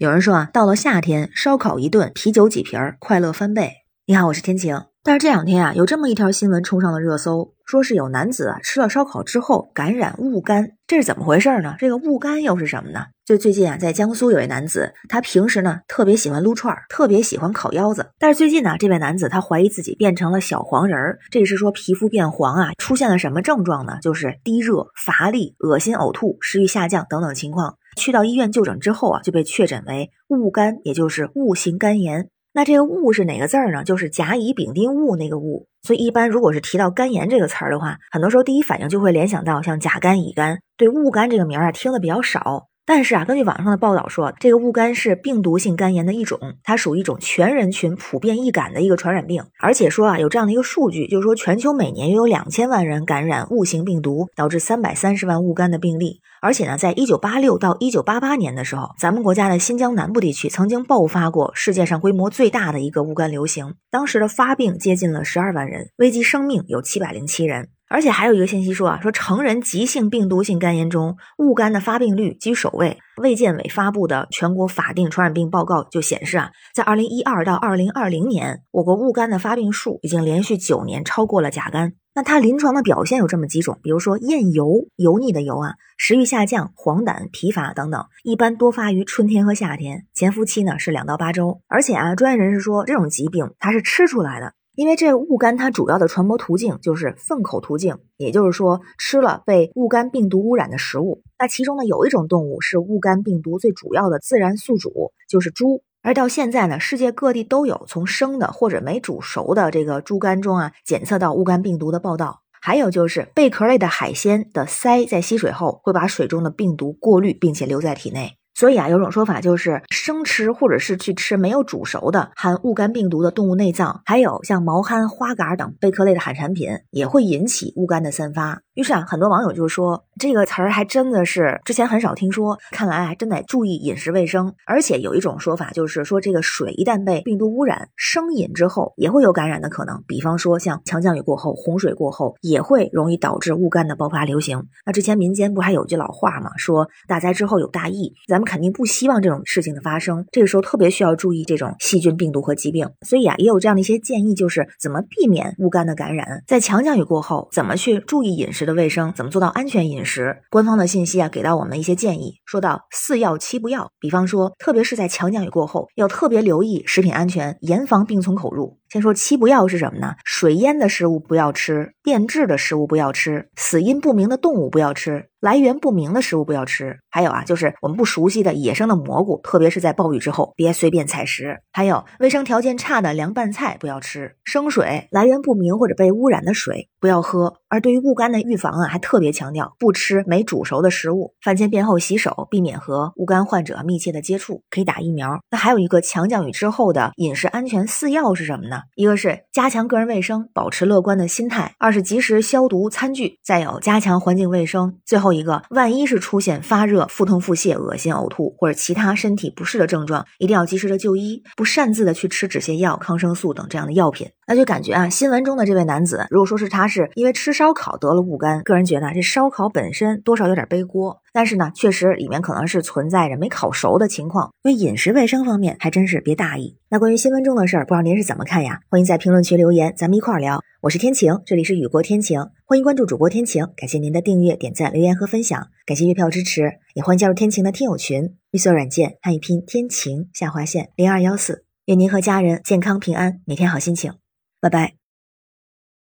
有人说啊，到了夏天，烧烤一顿，啤酒几瓶儿，快乐翻倍。你好，我是天晴。但是这两天啊，有这么一条新闻冲上了热搜，说是有男子啊吃了烧烤之后感染雾肝，这是怎么回事呢？这个雾肝又是什么呢？就最近啊，在江苏有一男子，他平时呢特别喜欢撸串儿，特别喜欢烤腰子，但是最近呢，这位男子他怀疑自己变成了小黄人儿，这是说皮肤变黄啊，出现了什么症状呢？就是低热、乏力、恶心、呕吐、食欲下降等等情况。去到医院就诊之后啊，就被确诊为戊肝，也就是戊型肝炎。那这个戊是哪个字儿呢？就是甲乙丙丁戊那个戊。所以一般如果是提到肝炎这个词儿的话，很多时候第一反应就会联想到像甲肝、乙肝。对戊肝这个名儿啊，听的比较少。但是啊，根据网上的报道说，这个戊肝是病毒性肝炎的一种，它属于一种全人群普遍易感的一个传染病。而且说啊，有这样的一个数据，就是说全球每年约有两千万人感染戊型病毒，导致三百三十万戊肝的病例。而且呢，在一九八六到一九八八年的时候，咱们国家的新疆南部地区曾经爆发过世界上规模最大的一个戊肝流行，当时的发病接近了十二万人，危及生命有七百零七人。而且还有一个信息说啊，说成人急性病毒性肝炎中，戊肝的发病率居首位。卫健委发布的全国法定传染病报告就显示啊，在二零一二到二零二零年，我国戊肝的发病数已经连续九年超过了甲肝。那它临床的表现有这么几种，比如说厌油、油腻的油啊，食欲下降、黄疸、疲乏等等，一般多发于春天和夏天，潜伏期呢是两到八周。而且啊，专业人士说，这种疾病它是吃出来的。因为这个戊肝它主要的传播途径就是粪口途径，也就是说吃了被戊肝病毒污染的食物。那其中呢有一种动物是戊肝病毒最主要的自然宿主，就是猪。而到现在呢，世界各地都有从生的或者没煮熟的这个猪肝中啊检测到戊肝病毒的报道。还有就是贝壳类的海鲜的鳃在吸水后会把水中的病毒过滤，并且留在体内。所以啊，有种说法就是生吃或者是去吃没有煮熟的含戊肝病毒的动物内脏，还有像毛蚶、花蛤等贝壳类的海产品，也会引起戊肝的散发。于是啊，很多网友就说这个词儿还真的是之前很少听说，看来还真得注意饮食卫生。而且有一种说法就是说，这个水一旦被病毒污染，生饮之后也会有感染的可能。比方说像强降雨过后、洪水过后，也会容易导致戊肝的爆发流行。那之前民间不还有句老话吗？说大灾之后有大疫，咱们肯定不希望这种事情的发生。这个时候特别需要注意这种细菌、病毒和疾病。所以啊，也有这样的一些建议，就是怎么避免戊肝的感染。在强降雨过后，怎么去注意饮食的卫生怎么做到安全饮食？官方的信息啊，给到我们一些建议，说到四要七不要。比方说，特别是在强降雨过后，要特别留意食品安全，严防病从口入。先说七不要是什么呢？水腌的食物不要吃，变质的食物不要吃，死因不明的动物不要吃，来源不明的食物不要吃。还有啊，就是我们不熟悉的野生的蘑菇，特别是在暴雨之后，别随便采食。还有卫生条件差的凉拌菜不要吃，生水来源不明或者被污染的水不要喝。而对于戊肝的预防啊，还特别强调不吃没煮熟的食物，饭前便后洗手，避免和戊肝患者密切的接触，可以打疫苗。那还有一个强降雨之后的饮食安全四要是什么呢？一个是加强个人卫生，保持乐观的心态；二是及时消毒餐具；再有加强环境卫生。最后一个，万一是出现发热、腹痛、腹泻、恶心、呕吐或者其他身体不适的症状，一定要及时的就医，不擅自的去吃止泻药、抗生素等这样的药品。那就感觉啊，新闻中的这位男子，如果说是他是因为吃烧烤得了戊肝，个人觉得这烧烤本身多少有点背锅。但是呢，确实里面可能是存在着没烤熟的情况，所以饮食卫生方面还真是别大意。那关于新闻中的事儿，不知道您是怎么看呀？欢迎在评论区留言，咱们一块儿聊。我是天晴，这里是雨过天晴，欢迎关注主播天晴，感谢您的订阅、点赞、留言和分享，感谢月票支持，也欢迎加入天晴的听友群，绿色软件汉语拼天晴下划线零二幺四，愿您和家人健康平安，每天好心情，拜拜。